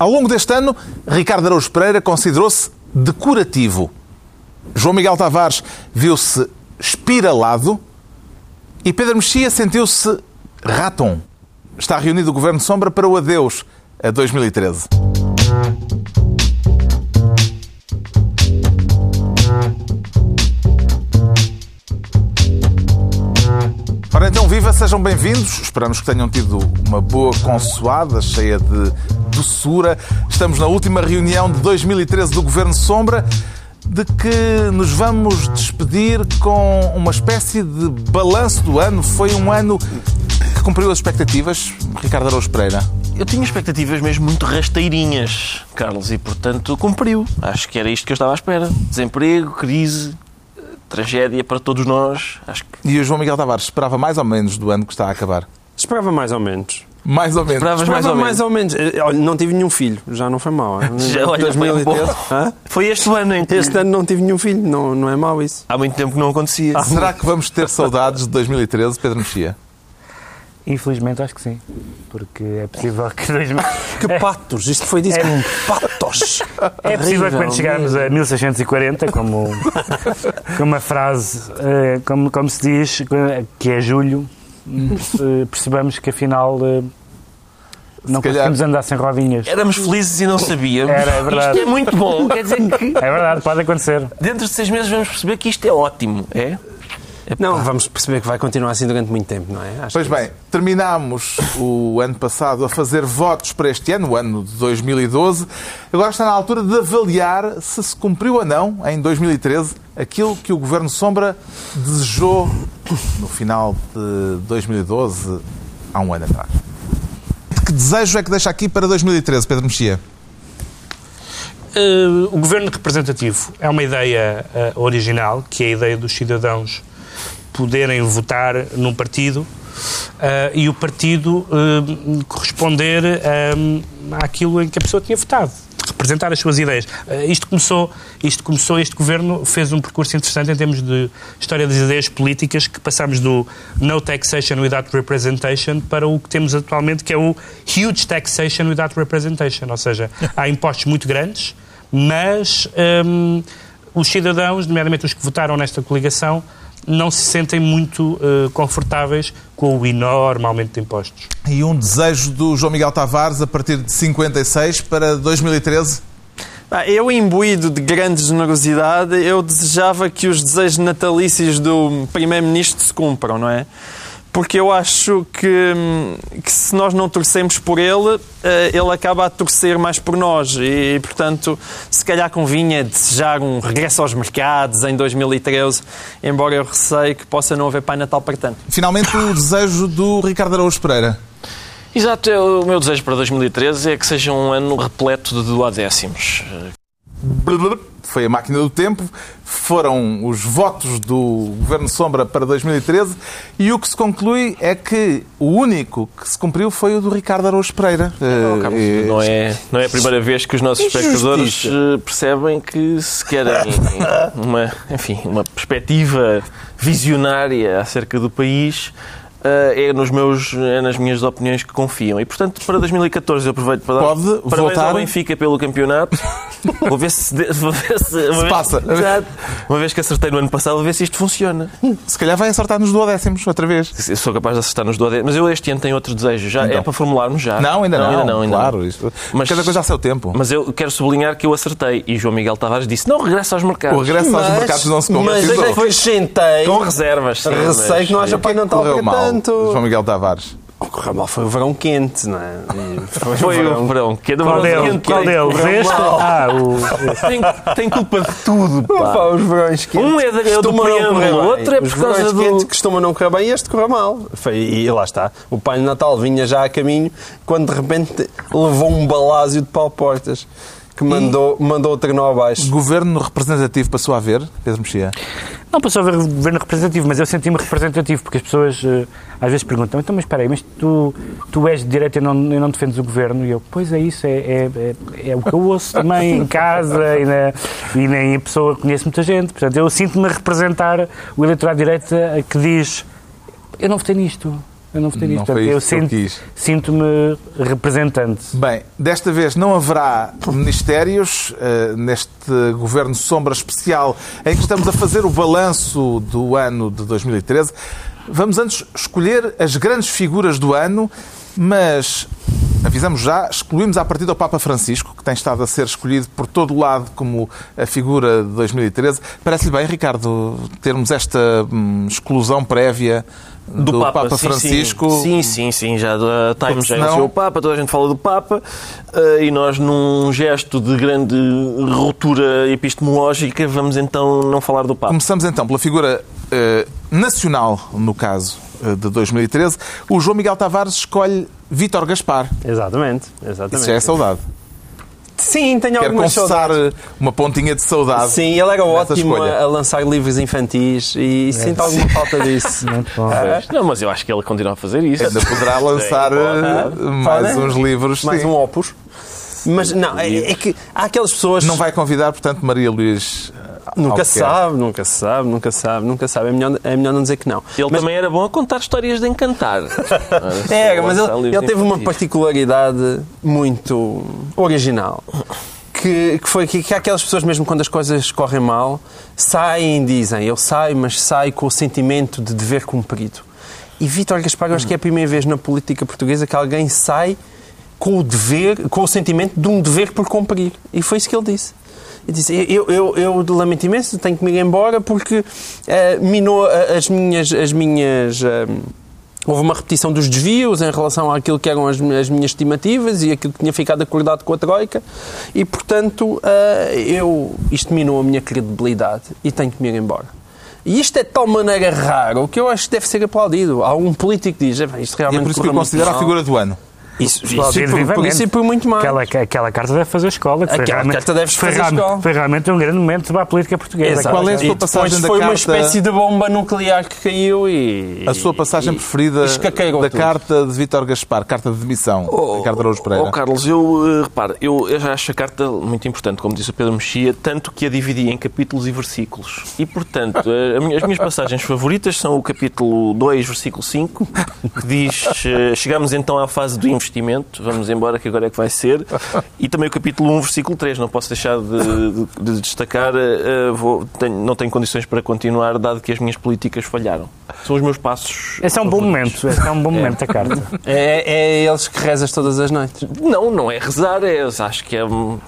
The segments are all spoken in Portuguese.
Ao longo deste ano, Ricardo Araújo Pereira considerou-se decorativo. João Miguel Tavares viu-se espiralado e Pedro Mexia sentiu-se raton. Está reunido o Governo Sombra para o adeus a 2013. Ora então, viva, sejam bem-vindos. Esperamos que tenham tido uma boa consoada, cheia de doçura. Estamos na última reunião de 2013 do Governo Sombra, de que nos vamos despedir com uma espécie de balanço do ano. Foi um ano que cumpriu as expectativas, Ricardo Araújo Pereira. Eu tinha expectativas mesmo muito rasteirinhas, Carlos, e portanto cumpriu. Acho que era isto que eu estava à espera. Desemprego, crise, tragédia para todos nós. Acho que E o João Miguel Tavares esperava mais ou menos do ano que está a acabar? Esperava mais ou menos. Mais ou menos. Esperavas mais Esperava ou menos. mais ou menos. Eh, Olha, não tive nenhum filho, já não foi mau. Já, olha, foi um bom. Hã? Foi este ano em que Este ano não tive nenhum filho, não, não é mau isso. há muito tempo que não acontecia. Ah, Será que vamos ter saudades de 2013, Pedro Mexia? Infelizmente acho que sim. Porque é possível que 2000 Que patos, isto foi disso É. como patos. É possível que quando chegarmos a 1640, como, como a frase, eh, como, como se diz, que é julho, perce- percebamos que afinal eh, não conseguimos andar sem rodinhas. Éramos felizes e não sabíamos. Era, é verdade. Isto é muito bom. Quer dizer que É verdade, pode acontecer. dentro de seis meses vamos perceber que isto é ótimo. É? Não, vamos perceber que vai continuar assim durante muito tempo, não é? Acho Pois que bem, terminámos o ano passado a fazer votos para este ano, o ano de 2012. Agora está na altura de avaliar se se cumpriu ou não, em 2013, aquilo que o Governo Sombra desejou no final de 2012, há um ano atrás. Que desejo é que deixa aqui para 2013, Pedro Mexia? Eh, o governo representativo é uma ideia eh, original, que é a ideia dos cidadãos poderem votar num partido eh, e o partido eh, corresponder eh, àquilo em que a pessoa tinha votado. Representar as suas ideias. Isto, começou, isto começou, este governo fez um percurso interessante em termos de história das ideias políticas, que passamos do no taxation without representation para o que temos atualmente, que é o huge taxation without representation. Ou seja, há impostos muito grandes, mas hum, os cidadãos, nomeadamente os que votaram nesta coligação, não se sentem muito eh, confortáveis com o enorme aumento de impostos. E um desejo do João Miguel Tavares a partir de 56 para 2013? Ah, Eu, imbuído de grande generosidade, eu desejava que os desejos natalícios do Primeiro-Ministro se cumpram, não é? Porque eu acho que, que se nós não torcemos por ele, eh, ele acaba a torcer mais por nós. E, portanto, se calhar convinha desejar um regresso aos mercados em 2013, embora eu receio que possa não haver Pai Natal para tanto. Finalmente, o desejo do Ricardo Araújo Pereira. Exato, o meu desejo para 2013 é que seja um ano repleto de duodécimos. Foi a máquina do tempo, foram os votos do Governo Sombra para 2013 e o que se conclui é que o único que se cumpriu foi o do Ricardo Araújo Pereira. Não, Eh, não é, não é a primeira vez que os nossos espectadores eh, percebem que se querem uma, enfim, uma perspectiva visionária acerca do país, é, nos meus, é nas minhas opiniões que confiam. E, portanto, para 2014 eu aproveito para dar Pode parabéns voltar? ao Benfica pelo campeonato. Vou ver se... de- Vou ver se, vez- passa. Uma vez que acertei no ano passado, vou ver se isto funciona. Se calhar vai acertar nos duodécimos outra vez. Eu sou capaz de acertar nos duodécimos, mas eu este ano tenho outro desejo. Já Então. é para formularmos já? Não, ainda não. Ainda não, ainda claro, não. isto- Mas- cada coisa a seu tempo. Mas eu quero sublinhar que eu acertei. E João Miguel Tavares disse: não regressa aos mercados. O regresso aos mercados não se mas concretizou. depois sentei, Com reservas. sim, receio mas- que não haja Pai Natal Correu para mal, tanto. João Miguel Tavares. Correu mal, foi o verão quente, não é? Foi, Foi o verão. Que é do Qual verão dele? quente. Qual dele? Este? Ah, o... Tem, tem culpa de tudo, pá. Pá, os verões quentes. Um é da- é do costumam não preâmbulo, correr bem. outro é por Os causa verões do- quentes costumam não correr bem e este correu mal. Foi, e lá está. O Pai de Natal vinha já a caminho quando de repente levou um balásio de pau-portas que mandou, mandou o trenó abaixo. Governo representativo passou a haver, Pedro Mexia. Não passou a haver governo representativo, mas eu senti-me representativo, porque as pessoas eh, às vezes perguntam, então, mas espera aí, mas tu, tu és de direita e não, e não defendes o governo? E eu, pois é isso, é, é, é, é o que eu ouço também em casa e, na, e nem a pessoa conhece muita gente. Portanto, eu sinto-me a representar o eleitorado de direita que diz, eu não votei nisto. Eu não votei nisso. Não Portanto, eu sinto- sinto-me representante. Bem, desta vez não haverá ministérios eh, neste governo sombra especial em que estamos a fazer o balanço do ano de 2013. Vamos antes escolher as grandes figuras do ano, mas avisamos já, excluímos à partida o Papa Francisco, que tem estado a ser escolhido por todo o lado como a figura de 2013. Parece-lhe bem, Ricardo, termos esta hum, exclusão prévia do, Papa, sim, Francisco? Sim, sim, sim. Já a Times já senão- anunciou o Papa, toda a gente fala do Papa eh, e nós, num gesto de grande ruptura epistemológica, vamos então não falar do Papa. Começamos então pela figura eh, nacional, no caso eh, de 2013. O João Miguel Tavares escolhe Vítor Gaspar. Exatamente, Isso exatamente. já é saudade. Sim, tenho Quero algumas confessar saudades. uma pontinha de saudade. Sim, ele era nessa ótimo a, escolha. a lançar livros infantis e sinto alguma falta disso. Muito bom. Ah, Não, mas eu acho que ele continua a fazer isso. Ainda poderá lançar eh, mais uns livros. Mais sim. um opus. Mas não, é, é que há aquelas pessoas. Não vai convidar, portanto, Maria Luís. Nunca se sabe, nunca se sabe, nunca se sabe, nunca sabe. É melhor, é melhor não dizer que não. Ele Mas- também era bom a contar histórias de encantar. É, mas ele, ele teve uma particularidade muito original. Que, que foi que, que aquelas pessoas, mesmo quando as coisas correm mal, saem e dizem: Eu saio, mas saio com o sentimento de dever cumprido. E Vítor Gaspar, eu acho que é a primeira vez na política portuguesa que alguém sai com o dever, com o sentimento de um dever por cumprir. E foi isso que ele disse. Ele disse, eu, eu, eu lamento imenso, tenho que me ir embora porque eh, minou a- as minhas... As minhas eh, houve uma repetição dos desvios em relação àquilo que eram as, as minhas estimativas e aquilo que tinha ficado acordado com a Troika e, portanto, eh, eu, isto minou a minha credibilidade e tenho que me ir embora. E isto é de tal maneira raro que eu acho que deve ser aplaudido. Há um político que diz, "É isto E é realmente por isso que eu considero a mal." figura do ano. Isso, isso, por, isso e por muito mais. Aquela, aquela carta deve fazer escola. que foi Aquela realmente- carta deve foi fazer realmente- escola. Foi realmente um grande momento para a política portuguesa. Exato. Qual é a sua passagem da foi uma carta? espécie de bomba nuclear que caiu e... A sua passagem e- preferida e da tudo. carta de Vítor Gaspar, carta de demissão, Ricardo Araújo Pereira. Oh, Carlos, eu eh, reparo, eu, eu já acho a carta muito importante, como disse o Pedro Mexia, tanto que a dividi em capítulos e versículos. E, portanto, eh, as minhas passagens favoritas são o capítulo 2, versículo 5, que diz: eh, Chegamos então à fase do investimento, vamos embora, que agora é que vai ser. E também o capítulo 1, versículo 3. Não posso deixar de, de- de destacar, eh, vou- tenho- não tenho condições para continuar, dado que as minhas políticas falharam. São os meus passos. Esse é um bom momento. Esse é um bom momento da carta. É, é eles que rezas todas as noites. Não, não é rezar, é, acho que é, é, um-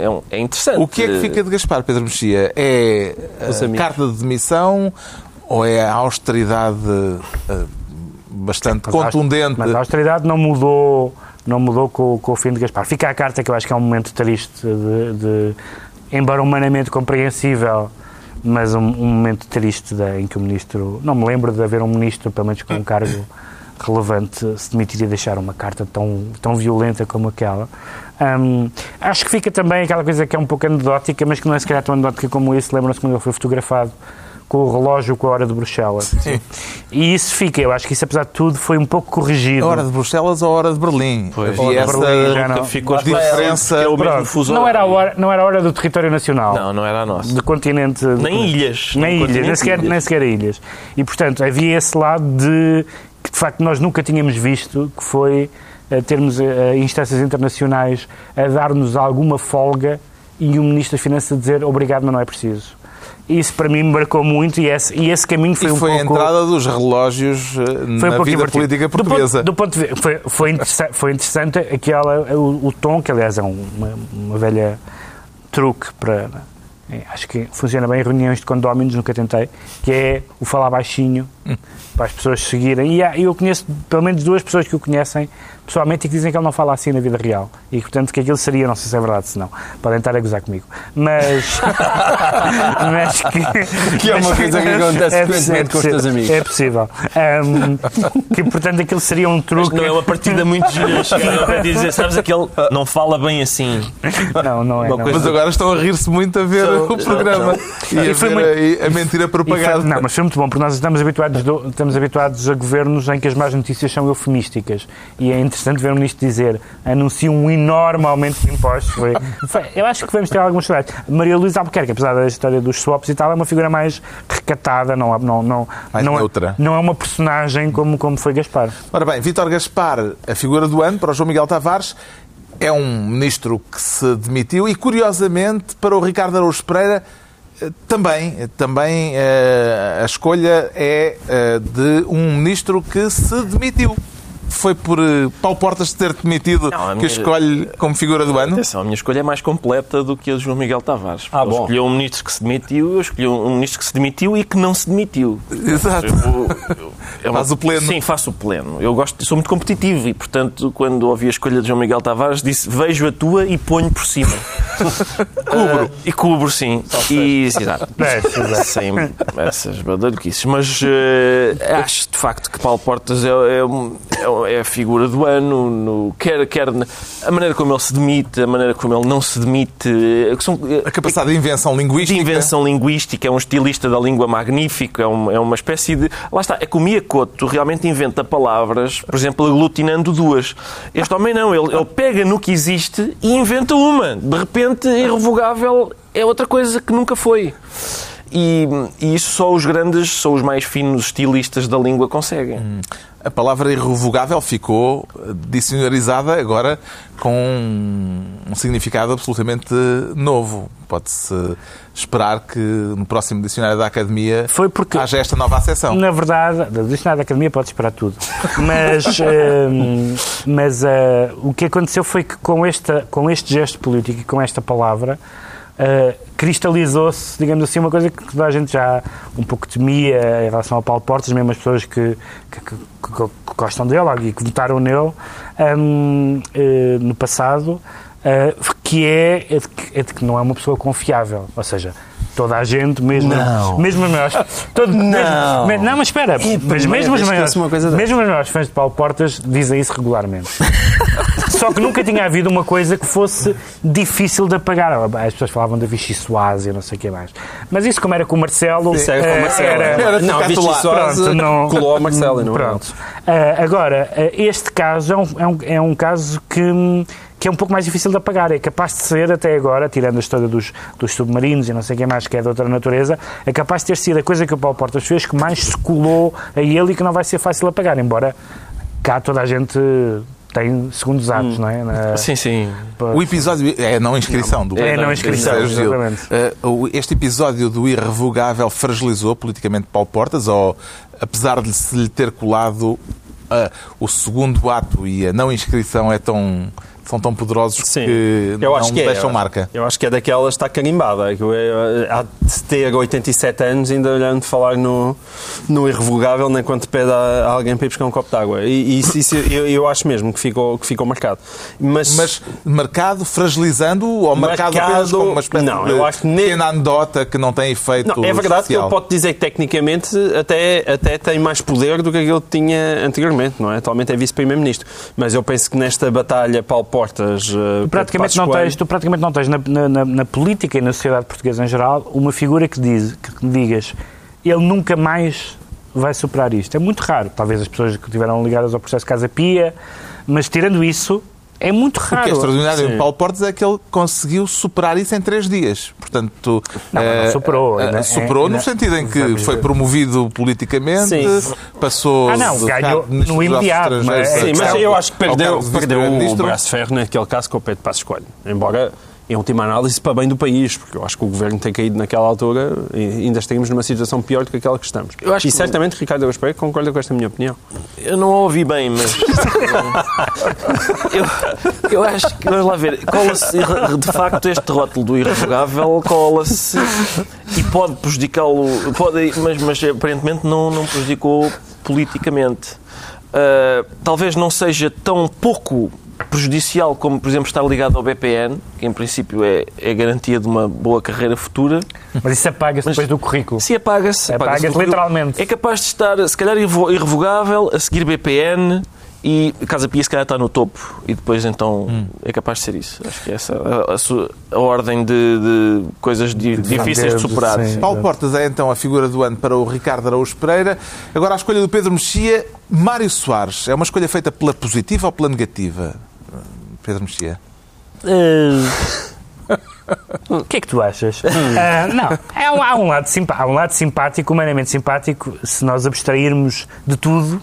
é um- é interessante. O que é que fica de Gaspar, Pedro Mexia? É a amigos. carta de demissão ou é a austeridade eh, bastante contundente? Mas a austeridade não mudou, não mudou com, com o fim de Gaspar. Fica a carta que eu acho que é um momento triste, de, de- embora humanamente compreensível, mas um, um momento triste da- em que o ministro. Não me lembro de haver um ministro, pelo menos com um cargo relevante, se demitir e deixar uma carta tão, tão violenta como aquela. Hum, acho que fica também aquela coisa que é um pouco anedótica, mas que não é se calhar tão anedótica como isso. Lembram-se quando ele foi fotografado com o relógio com a hora de Bruxelas. Sim. E isso fica, eu acho que isso, apesar de tudo, foi um pouco corrigido. A hora de Bruxelas ou a hora de Berlim? Pois. A hora de Berlim já essa não. Ficou diferença. que é o mesmo fuso não, era a hora, não era a hora do território nacional. Não, não era a nossa. Do continente. Nem ilhas. Nem ilhas, nem sequer, ilhas. nem sequer ilhas. E, portanto, havia esse lado de que, de facto, nós nunca tínhamos visto, que foi eh, termos eh, instâncias internacionais a dar-nos alguma folga e o Ministro das Finanças a dizer obrigado, mas não é preciso. Isso, para mim, me marcou muito e esse, e esse caminho foi E um foi a pouco... entrada dos relógios eh, Foi um na pouco vida política Do ponto- portuguesa. Do ponto, de vista, foi, foi, interessa- foi interessante aquela, o, o tom, que aliás é um- uma, uma velha truque para. é, acho que funciona bem em reuniões de condóminos, nunca tentei, que é o falar baixinho para as pessoas seguirem. E há- eu conheço pelo menos duas pessoas que o conhecem pessoalmente e que dizem que ele não fala assim na vida real. E portanto que aquilo seria, não sei se é verdade, se não. Podem estar a gozar comigo. Mas. mas que. Que é uma mas coisa que acontece frequentemente com os teus possível, amigos. É possível. Ahm, que portanto aquilo seria um truque. Não é uma partida muito gira. Para dizer, sabes aquele. Não fala bem assim. Não, não é. Não. Mas agora estão a rir-se muito a ver o programa. E a, E foi ver muito- aí a mentira E propagada. foi- não, mas foi muito bom, porque nós estamos habituados, do- estamos habituados a governos em que as más notícias são eufemísticas. E é interessante ver um ministro dizer anuncia um enorme aumento de impostos. Foi- foi- eu acho que vamos ter alguns saudades. Maria Luísa Albuquerque, apesar da história dos swaps e tal, é uma figura mais recatada, não, não, não, Mais não, neutra. É, não é uma personagem como, como foi Gaspar. Ora bem, Vítor Gaspar, a figura do ano para o João Miguel Tavares, é um ministro que se demitiu e, curiosamente, para o Ricardo Araújo Pereira, eh, também, eh, também eh, a escolha é de um ministro que se demitiu. Foi por eh, Paulo Portas ter demitido Não, que minha- o escolhe como figura do ano? Atenção, a minha escolha é mais completa do que a de João Miguel Tavares. Ah, bom. escolheu um ministro que se demitiu, eu escolhi um ministro que se demitiu e que não se demitiu. Exato. Eu- eu- é Faz o pleno. Sim, faço o pleno. Eu gosto, sou muito competitivo e, portanto, quando ouvi a escolha de João Miguel Tavares, disse vejo a tua e ponho por cima. cubro. e cubro, sim. E, exato. É, exato. Sem essas badalhoquices. Mas eh, acho, de facto, que Paulo Portas é, é é a figura do ano. No, quer, quer a maneira como ele se demite, a maneira como ele não se demite. eh, são, eh, A capacidade de invenção de linguística. invenção linguística, é um estilista da língua magnífico, é, um- é uma espécie de. Lá está, é que o Miyakoto realmente inventa palavras, por exemplo, aglutinando duas. Este homem não, ele, ele pega no que existe e inventa uma. De repente, irrevogável é outra coisa que nunca foi. E, e isso só os grandes, só os mais finos estilistas da língua conseguem. A palavra irrevogável ficou dicionarizada agora com um significado absolutamente novo. Pode-se esperar que no próximo dicionário da Academia Foi porque- haja esta nova acessão. Na verdade, do dicionário da Academia pode esperar tudo. Mas, hum, mas ah, o que aconteceu foi que com, esta, com este gesto político e com esta palavra ah, cristalizou-se, digamos assim, uma coisa que toda a gente já um pouco temia em relação ao Paulo Portas, mesmo as pessoas que, que, que- que- gostam dele e que votaram nele hum, eh, no passado, ah, que é, é de que, é de que não é uma pessoa confiável. Ou seja, toda a gente, mesmo, Não. mesmo os maiores. Todo, Não. Mesmo, não, mas espera, mas mesmo os, maiores, mesmo os maiores fãs de Paulo Portas dizem isso regularmente. Só que nunca tinha havido uma coisa que fosse difícil de apagar. As pessoas falavam da Vichy Soase e não sei o que mais. Mas isso, como era com o Marcelo. Isso era com o eh, Marcelo. era- Era não, Vichy lá. Soares Pronto, não- colou a Marcelo e não era Pronto. Ah, agora, ah, este caso é um, é um, é um caso que, que é um pouco mais difícil de apagar. É capaz de ser, até agora, tirando a história dos, dos submarinos e não sei o que mais, que é de outra natureza, é capaz de ter sido a coisa que o Paulo Portas fez que mais se colou a ele e que não vai ser fácil apagar. Embora cá toda a gente tem segundos atos, não é? Na- Sim, sim. O episódio é a não inscrição do É a não inscrição, Gil. exatamente. Eh, Este episódio do irrevogável fragilizou politicamente Paulo Portas, ou apesar de se lhe ter colado eh, o segundo ato e a não inscrição é tão, são tão poderosos Sim, que eu não acho que é. deixam eu- marca. Eu acho que é daquelas que está carimbada. que eu- eu- Há de ter 87 anos ainda olhando falar no, no irrevogável nem quando pede a, a alguém para ir buscar um copo de água. E, isso, isso eu, eu acho mesmo que ficou, que ficou marcado. Mas, Mas marcado, fragilizando ou marcado, Marcado- apenas como uma espécie não, de eu acho que ne- pequena anedota que não tem efeito não, é verdade que especial. ele pode dizer que tecnicamente até, até tem mais poder do que aquele que tinha anteriormente, não é? Atualmente é vice-primeiro-ministro. Mas eu penso que nesta batalha Paulo Portas. Tu praticamente, não tens, tu praticamente não tens na, na- na- na política e na sociedade portuguesa em geral uma figura que, diz, que digas ele nunca mais vai superar isto. É muito raro. Talvez as pessoas que estiveram ligadas ao processo Casa Pia, mas tirando isso, é muito O que é raro. extraordinário Sim. em Paulo Portas é que ele conseguiu superar isso em três dias. Portanto, Não, mas não eh, superou, eh, ainda- superou ainda- no sentido em que foi promovido politicamente, Sim. passou. Ah, não, de ganhou no imediato, mas- a Sim, mas eu acho que perdeu, perdeu o braço de ferro naquele caso com o Pedro Passos Coelho. Embora, em última análise, para bem do país, porque eu acho que o governo tem caído naquela altura e ainda estaríamos numa situação pior do que aquela que estamos. Eu acho e que- certamente Ricardo Pereira concorda com esta minha opinião. Eu não a ouvi bem, mas. eu, eu acho que. Vamos lá ver. Cola-se, de facto, este rótulo do irrevogável cola-se e pode prejudicá-lo. Pode, mas, mas aparentemente não, não prejudicou politicamente. Ah, talvez não seja tão pouco prejudicial como, por exemplo, estar ligado ao BPN, que em princípio é, é garantia de uma boa carreira futura. Mas isso apaga-se depois do currículo. Se apaga-se. Apaga-se currículo. literalmente. É capaz de estar, se calhar, irrevo- irrevogável, a seguir BPN E Casa Pia se calhar está no topo e depois então é capaz de ser isso. Acho que é essa a, a a ordem de, de coisas di- difíceis de superar. sim. Paulo Portas é então a figura do ano para o Ricardo Araújo Pereira. Agora a escolha do Pedro Mexia, Mário Soares. É uma escolha feita pela positiva ou pela negativa? Pedro Mexia. Eh, O que é que tu achas? Ah, não, há um, há, um lado há um lado simpático, humanamente simpático, se nós abstrairmos de tudo,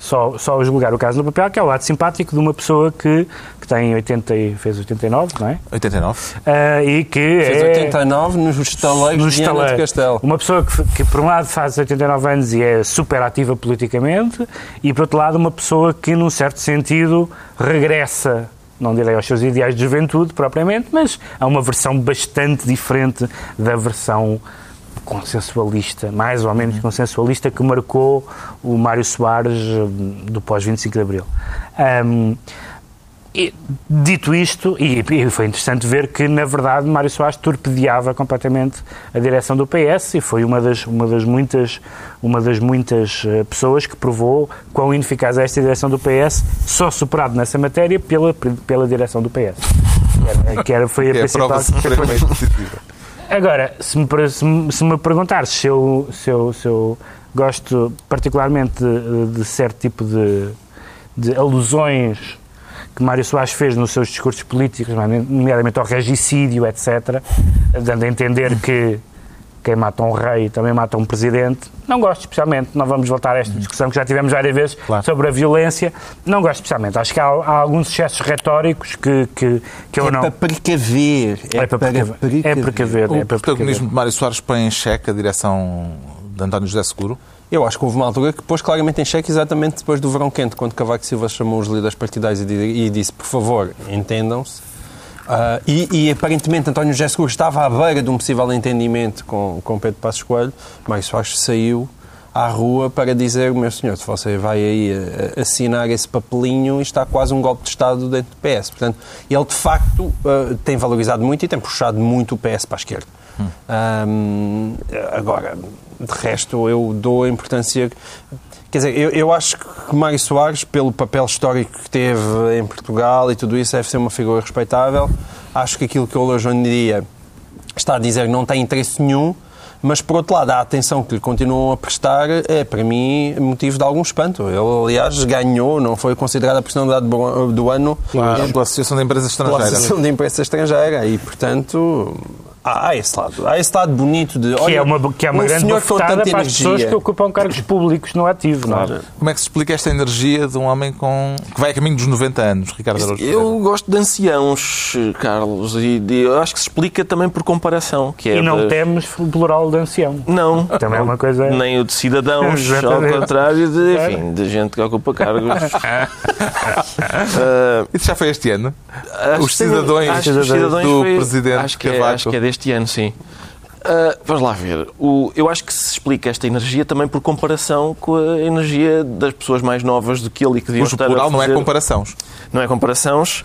só, só julgar o caso no papel, que é o lado simpático de uma pessoa que, que tem 80 e fez 89, não é? 89. Ah, e que Fez é... 89 nos estaleiros nos de estaleiros. Castelo. Uma pessoa que, que, por um lado, faz 89 anos e é super ativa politicamente, e, por outro lado, uma pessoa que, num certo sentido, regressa, não direi aos seus ideais de juventude propriamente, mas a uma versão bastante diferente da versão consensualista, mais ou menos consensualista, que marcou o Mário Soares eh, do pós-25 de Abril. Ahm, e, dito isto, e, e foi interessante ver que, na verdade, Mário Soares torpedeava completamente a direção do PS e foi uma das, uma das muitas, uma das muitas eh, pessoas que provou quão ineficaz é esta direção do PS, só superado nessa matéria pela, pela direção do PS. Que era, que era- foi a é a principal... prova supremamente positiva. Agora, se me, se se me perguntares se eu, se, eu, se eu gosto particularmente de, de certo tipo de, de alusões que Mário Soares fez nos seus discursos políticos, nomeadamente ao regicídio, etc., dando a entender que quem mata um rei também mata um presidente. Não gosto especialmente, não vamos voltar a esta discussão que já tivemos várias vezes Claro. sobre a violência. Não gosto especialmente. Acho que há, há alguns excessos retóricos que, que, que eu É não... para precaver. É para precaver. É precaver. O É para protagonismo precaver. de Mário Soares põe em xeque a direção de António José Seguro. Eu acho que houve uma altura que pôs claramente em xeque exatamente depois do verão quente, quando Cavaco Silva chamou os líderes partidários e e disse, por favor, entendam-se. Ah, e, e, aparentemente António José Seguro estava à beira de um possível entendimento com, com Pedro Passos Coelho, Mário Soares saiu à rua para dizer, meu senhor, se você vai aí a assinar esse papelinho, está quase um golpe de Estado dentro do PS. Portanto, ele de facto ah, tem valorizado muito e tem puxado muito o PS para a esquerda. Ahm, agora, de resto, eu dou a importância. Quer dizer, eu, eu acho que Mário Soares, pelo papel histórico que teve em Portugal e tudo isso, deve ser uma figura respeitável. Acho que aquilo que ele hoje em dia está a dizer não tem interesse nenhum, mas por outro lado, a atenção que lhe continuam a prestar é, para mim, motivo de algum espanto. Ele, aliás, ganhou, não foi considerada a personalidade do- ano Pela Associação de Empresas pela Estrangeiras. Associação de Imprensa Estrangeira e, portanto, há, há esse lado. Há esse lado bonito de. Que olha, é uma, que é uma um grande bofetada tanta para as pessoas que ocupam cargos públicos no ativo, não é? Como é que se explica esta energia de um homem com... que vai a caminho dos 90 anos, Ricardo Araújo? Eu gosto de anciãos, Carlos, e de- eu acho que se explica também por comparação. Que é E não das- temos o plural de ancião. Não. Também é uma coisa- Nem o de cidadãos, ao contrário de, enfim, de gente que ocupa cargos. Ah, Isso já foi este ano? acho Os cidadãos acho que os cidadãos do foi- presidente acho que, é, Cavaco. acho que é deste ano, sim. Ah, vamos lá ver. O- eu acho que se explica esta energia também por comparação com a energia das pessoas mais novas do que ele e que deviam Cujo estar plural a não é fazer- comparações. não é comparações.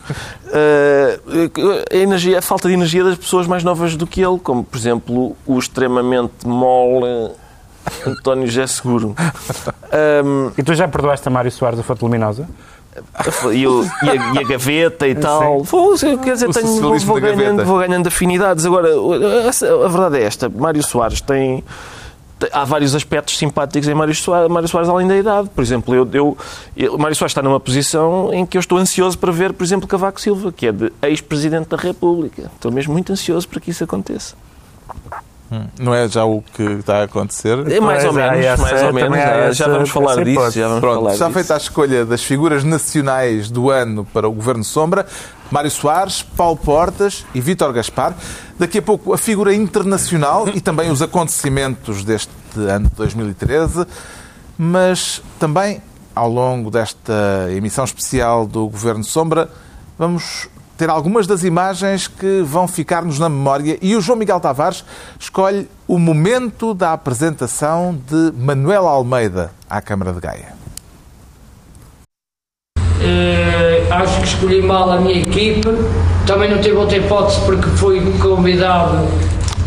Uh, a, energia, a falta de energia das pessoas mais novas do que ele, como por exemplo o extremamente mole António José Seguro. Um, E tu já perdoaste a Mário Soares a foto luminosa? E, o- e a, e a gaveta e tal. Vou, quer dizer, tenho, vou, vou ganhando, vou ganhando afinidades. Agora, a, a verdade é esta: Mário Soares tem. tem- Há vários aspectos simpáticos em Mário Soares, Mário Soares além da idade. Por exemplo, eu, eu, eu- Mário Soares está numa posição em que eu estou ansioso para ver, por exemplo, Cavaco Silva, que é de ex-presidente da República. Estou mesmo muito ansioso para que isso aconteça. Não é já o que está a acontecer? É mais ou Pois, menos, essa- mais ou menos. Já, essa- já vamos falar disso. hipótese. Já vamos Pronto, falar está disso. feita a escolha das figuras nacionais do ano para o Governo Sombra. Mário Soares, Paulo Portas e Vítor Gaspar. Daqui a pouco a figura internacional e também os acontecimentos deste ano de 2013. Mas também, ao longo desta emissão especial do Governo Sombra, vamos ter algumas das imagens que vão ficar-nos na memória e o João Miguel Tavares escolhe o momento da apresentação de Manuel Almeida à Câmara de Gaia. Eh, acho que escolhi mal a minha equipe. Também não tive outra hipótese porque fui convidado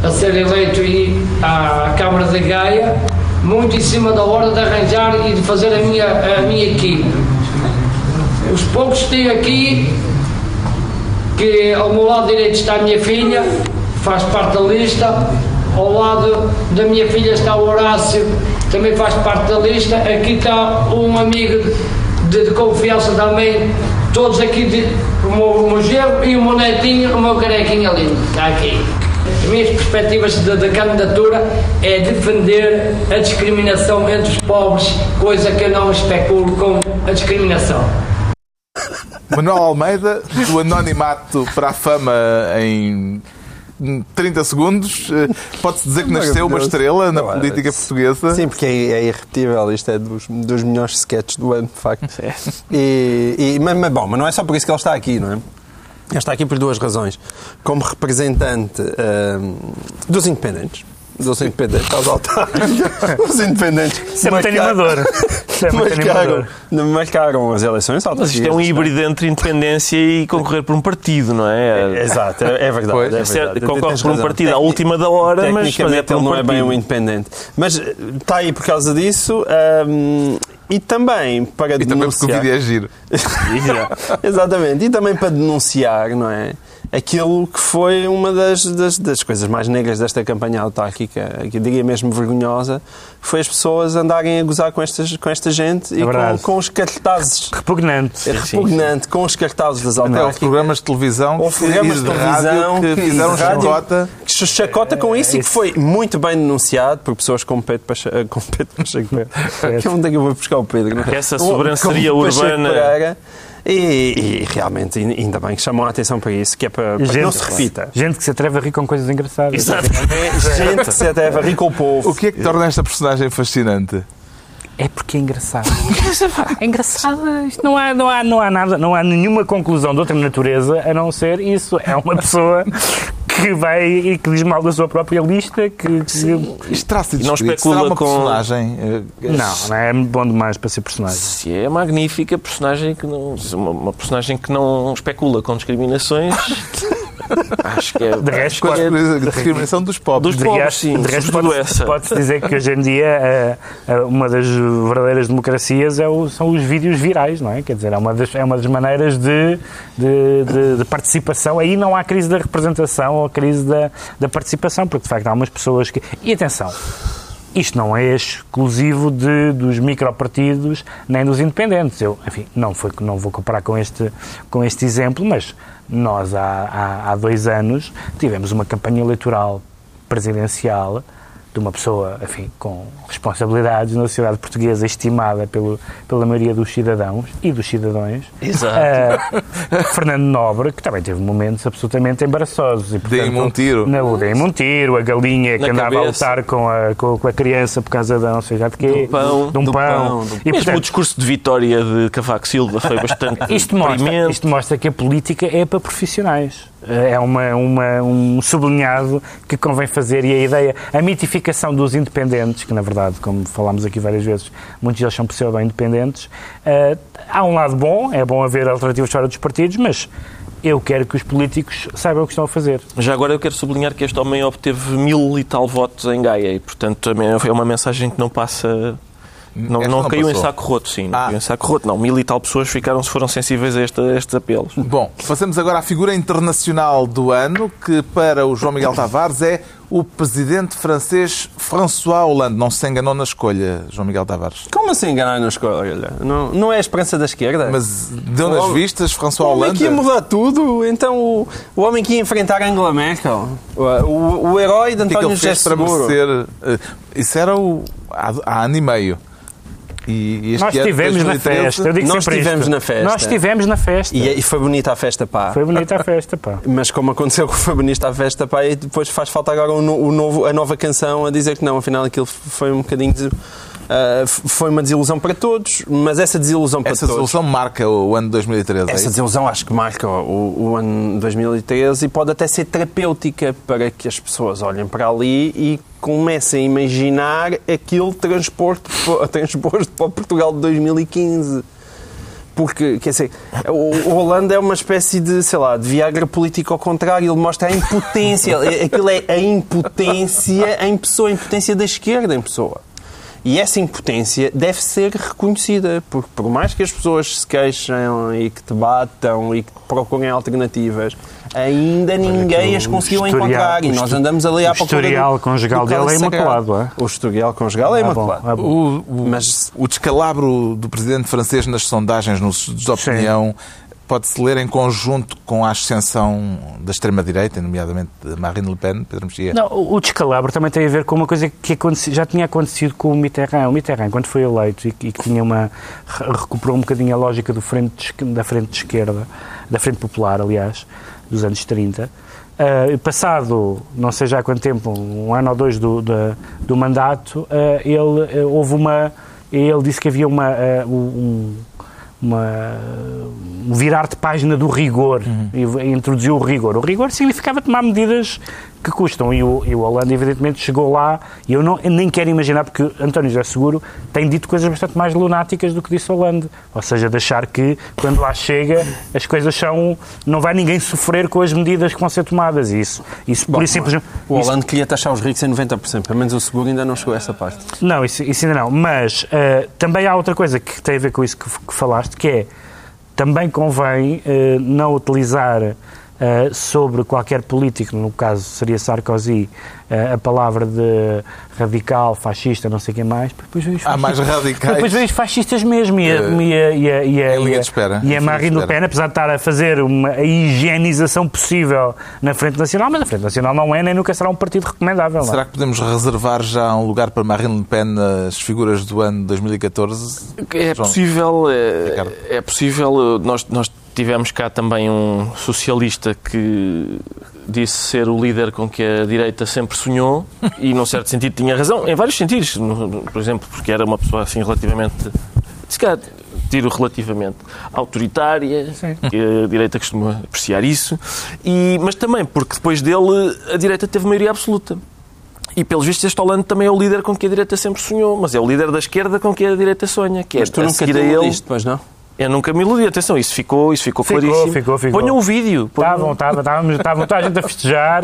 a ser eleito à Câmara de Gaia, muito em cima da hora de arranjar e de fazer a minha, a minha equipe. os poucos que tenho aqui, que ao meu lado direito está a minha filha, faz parte da lista, ao lado da minha filha está o Horácio, também faz parte da lista, aqui está um amigo de, de confiança também, todos aqui, de, o, meu, meu e o meu netinho, o meu carequinho ali, está aqui. As minhas perspectivas da, da candidatura é defender a discriminação entre os pobres, coisa que eu não especulo com a discriminação. Manuel Almeida, do anonimato para a fama em 30 segundos, eh, pode-se dizer que nasceu uma estrela na é- política portuguesa. Sim, porque é, é irrepetível. Isto é dos, dos melhores sketches do ano, de facto. É. E, e- mas, mas, bom, mas não é só por isso que ele está aqui, não é? Ele está aqui por duas razões. Como representante ahm, dos independentes. Dos independentes, aos autárquicos. Os independentes. Isso é muito animador. Isso é muito animador. marcaram as eleições Mas isto é um híbrido entre independência e concorrer por um partido, não é? Exato, é, é verdade. Pois. é É verdade. concorre por um partido à última da hora, mas, é Tecnicamente por um ele não é bem um independente. Mas eh, está aí por causa disso hum, e também para E também porque o denunciar. vídeo é giro. Exatamente. E também para denunciar, não é? Aquilo que foi uma das, das, das coisas mais negras desta campanha autárquica, que eu diria mesmo vergonhosa, foi as pessoas andarem a gozar com, estas, com esta gente e com, verdade. com os cartazes. Repugnante. É repugnante, com os cartazes das Até houve autárquicas. programas de televisão Houve programas de televisão que fizeram chacota. que se chacota com isso e que foi muito bem denunciado por pessoas como Pedro Pacheco. Com Pedro Pacheco onde é que eu vou buscar o Pedro? é? Essa Com- sobranceria com Pacheco urbana. Pereira. E, e realmente, ainda bem que chamam a atenção para isso, que é para, para que não se repita. Gente que se atreve a rir com coisas engraçadas. Exato. Gente que se atreve a rir com o povo. O que é que torna esta personagem fascinante? É porque é engraçado. É engraçado. Isto não há, não há, não há nada, não há nenhuma conclusão de outra natureza a não ser isso. É uma pessoa que vai e que diz mal da sua própria lista, que, que- Não especula Será uma com- personagem. eh, não, não é bom demais para ser personagem. Se é magnífica personagem que não, uma, uma personagem que não especula com discriminações, acho que é De resto, Com a pode- discriminação dos pobres. Dos de pobres, resto, sim, de resto sobretudo pode- pode-se dizer que hoje em dia eh, eh, uma das verdadeiras democracias é o- são os vídeos virais, não é? Quer dizer, é uma das, é uma das maneiras de, de, de- de participação. Aí não há crise da representação ou crise da, da participação, porque de facto há umas pessoas que. E atenção! Isto não é exclusivo de, dos micropartidos nem dos independentes. Eu, enfim, não, foi, não vou comparar com este, com este exemplo, mas nós há, há, há dois anos tivemos uma campanha eleitoral presidencial de uma pessoa, enfim, com responsabilidades na sociedade portuguesa, estimada pelo, pela maioria dos cidadãos e dos cidadãos, Exato. eh, Fernando Nobre, que também teve momentos absolutamente embaraçosos. E, Deem-me um tiro. Não, deem-me um tiro, a galinha que Na andava cabeça. a lutar com a, com, a criança por causa da não sei já de quê. Do pão. De um Do pão. pão, do- E, Mesmo o portanto, discurso de vitória de Cavaco Silva foi bastante isto mostra, isto mostra que a política é para profissionais. É uma, uma- um sublinhado que convém fazer e a ideia, a mitificação dos independentes, que na verdade, como falámos aqui várias vezes, muitos deles são pseudo-independentes, eh, há um lado bom, é bom haver alternativas fora dos partidos, mas eu quero que os políticos saibam o que estão a fazer. Já agora eu quero sublinhar que este homem obteve mil e tal votos em Gaia e, portanto, também é uma mensagem que não passa. Não, Esta não, não caiu em passou. saco roto, sim. Não Ah. caiu em saco roto, não. Mil e tal pessoas ficaram, foram sensíveis a, este- a estes apelos. Bom, passamos agora à figura internacional do ano, que para o João Miguel Tavares é o presidente francês François Hollande. Não se enganou na escolha, João Miguel Tavares. Como assim enganar na escola? Não, não é a esperança da esquerda? Mas deu nas vistas François o homem Hollande? que ia mudar tudo, então o, o homem que ia enfrentar Angela Merkel, o, o, o herói de é António ele José Seguro. merecer? eh, Isso era o, há, há ano e meio. E este Nós estivemos na 2013, festa. Eu digo Nós estivemos isto. na festa. Nós estivemos na festa. E, e foi bonita a festa, pá. Foi bonita a festa, pá. Mas como aconteceu o foi bonita a festa, pá, e depois faz falta agora o, o novo, a nova canção a dizer que não, afinal aquilo foi um bocadinho. Ah, foi uma desilusão para todos, mas essa desilusão para Essa todos. solução marca o ano 2013. é Essa isso? desilusão acho que marca o, o ano 2013 e pode até ser terapêutica para que as pessoas olhem para ali e comecem a imaginar aquilo transporte, transposto para o Portugal de 2015. Porque, quer dizer, o o Holanda é uma espécie de, sei lá, de Viagra político ao contrário. Ele mostra a impotência. Aquilo é a impotência em pessoa, a impotência da esquerda em pessoa. E essa impotência deve ser reconhecida, porque por mais que as pessoas se queixem e que debatam e que procurem alternativas, ainda ninguém as conseguiu encontrar. E o nós andamos ali à o procura do- historial conjugal dele é imaculado, é? O historial conjugal é bom, imaculado. bom. O, o- Mas- o descalabro do presidente francês nas sondagens, nos de opinião, pode-se ler em conjunto com a ascensão da extrema-direita, nomeadamente de Marine Le Pen, Pedro Mexia. Não, o descalabro também tem a ver com uma coisa que já tinha acontecido com o Mitterrand. O Mitterrand, quando foi eleito e, e tinha uma, re- recuperou um bocadinho a lógica do frente da frente de esquerda, da frente popular, aliás, dos anos 30, ah, passado não sei já há quanto tempo, um ano ou dois do, da- do mandato, ah, ele, ah, houve uma. Ele disse que havia uma. um, uma, um virar de página do rigor e introduziu o rigor. O rigor significava tomar medidas que custam e o, e o Hollande evidentemente chegou lá e eu, não, eu nem quero imaginar porque António José Seguro tem dito coisas bastante mais lunáticas do que disse Hollande, ou seja, de achar que quando lá chega as coisas são não vai ninguém sofrer com as medidas que vão ser tomadas isso, isso por isso simplesmente O isso- Hollande queria taxar os ricos em 90%, pelo menos o seguro ainda não chegou a essa parte. não, isso, isso ainda não. Mas eh, também há outra coisa que tem a ver com isso que, que falaste, que é também convém eh, não utilizar eh, sobre qualquer político, no caso seria Sarkozy, eh, a palavra de radical, fascista, não sei quem mais, depois vem os Há mais fascistas- radicais. Depois vem os fascistas mesmo e a, Eh, e a, e a, e a, em linha e a- de espera, e a de Marine Le. Pen, apesar de estar a fazer uma, a higienização possível na Frente Nacional, mas a Frente Nacional não é nem nunca será um partido recomendável. é? Será que podemos reservar já um lugar para Marine Le Pen nas figuras do ano 2014? É João? possível, é, é possível. Nós, nós tivemos cá também um socialista que disse ser o líder com que a direita sempre sonhou e, num certo sentido, tinha razão, em vários sentidos. Por exemplo, porque era uma pessoa assim relativamente. Se calhar, tiro relativamente autoritária, que a direita costuma apreciar isso, e, mas também porque depois dele a direita teve maioria absoluta. E, pelos vistos, este Hollande também é o líder com que a direita sempre sonhou, mas é o líder da esquerda com que a direita sonha, que é Mas tu a nunca te a ele. iludiste, pois não? Eu nunca me iludi, atenção, isso ficou, isso ficou, Ficou, claríssimo. ficou, ficou. Ponham o vídeo. Estavam, estavam, estávamos, estavam toda a gente a festejar,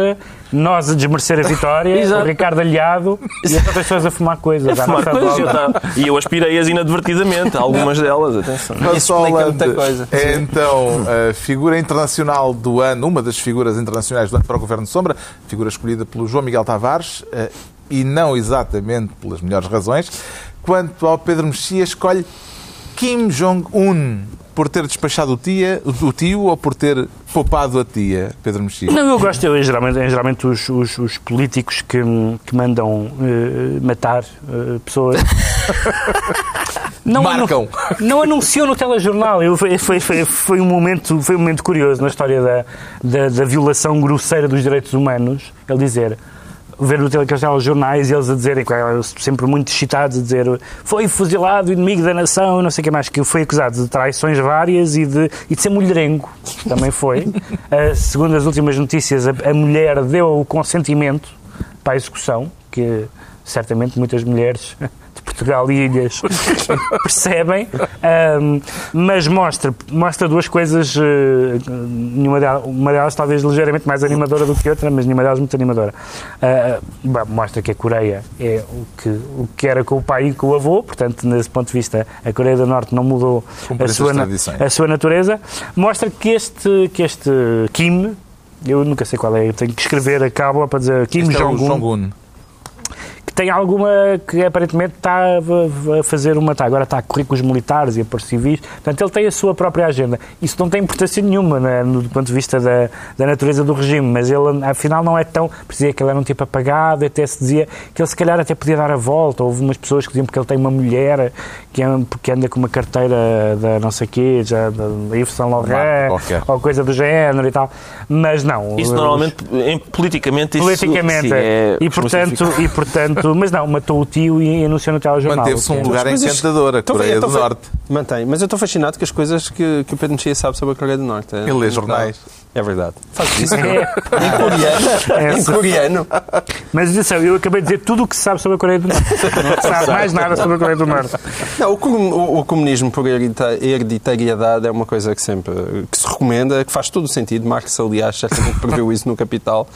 nós a desmerecer a vitória, Exato. o Ricardo aliado e as outras pessoas a fumar coisas. à Fumar coisas, eu tava- E eu aspirei-as inadvertidamente, algumas delas, atenção. Mas Isso explica Hollande muita coisa. É então a figura internacional do ano, uma das figuras internacionais do ano para o Governo de Sombra, figura escolhida pelo João Miguel Tavares, eh, e não exatamente pelas melhores razões. Quanto ao Pedro Mexia, escolhe Kim Jong-un por ter despachado o, tia, o tio ou por ter poupado a tia, Pedro Mexia? Não, eu gosto, eu, geralmente, é geralmente os, os- os políticos que, que mandam eh, matar eh, pessoas. Não, Marcam. anu- não anunciou no telejornal. Eu, foi, foi, foi, foi um momento, foi um momento curioso na história da, da, da violação grosseira dos direitos humanos. Ele dizer. Ver no tele- aqueles telejornais e eles a dizerem, sempre muito excitados, a dizer foi fuzilado inimigo da nação, não sei o que mais, que foi acusado de traições várias e de, e de ser mulherengo. Também foi. Ah, segundo as últimas notícias, a, a mulher deu o consentimento para a execução, que certamente muitas mulheres Portugal e ilhas. Percebem, Ahm, mas mostra, mostra duas coisas, eh, nenhuma delas, uma delas talvez ligeiramente mais animadora do que outra, mas nenhuma delas muito animadora. Ah, bom, mostra que a Coreia é o que, o que era com o pai e com o avô, portanto, nesse ponto de vista, a Coreia do Norte não mudou a sua, a sua natureza. Mostra que este, que este Kim, eu nunca sei qual é, eu tenho que escrever a cábula para dizer Kim Este é o Jong-un Jong-un. que tem alguma que aparentemente está a a fazer uma está, agora está a correr com os militares e a por civis. Portanto ele tem a sua própria agenda. Isso não tem importância nenhuma né, no do ponto de vista da, da natureza do regime mas ele afinal não é tão dizia que ele era um tipo apagado até se dizia que ele se calhar até podia dar a volta. Houve umas pessoas que diziam porque ele tem uma mulher que anda, que anda com uma carteira da não sei quê já da Yves Saint Laurent ou coisa do género e tal. Mas não Isso os- normalmente, em, politicamente, isso politicamente sim, é, e costuma portanto e portanto mas não matou o tio e anunciou no telejornal Manteve-se um é- lugar Mas encantador, a Então, Coreia do Norte. Mantém. Mas eu estou fascinado com as coisas que, que o Pedro Mexia sabe sobre a Coreia do Norte. É Ele lê jornais. É verdade. Faz isso. É, Em coreano. Em Essa. coreano. mas atenção, eu acabei de dizer tudo o que se sabe sobre a Coreia do Norte. Não se sabe mais nada sobre a Coreia do Norte. Não, o, o- o comunismo por heredita- hereditariedade é uma coisa que sempre que se recomenda, que faz todo o sentido. Marx, aliás, certamente previu isso no Capital.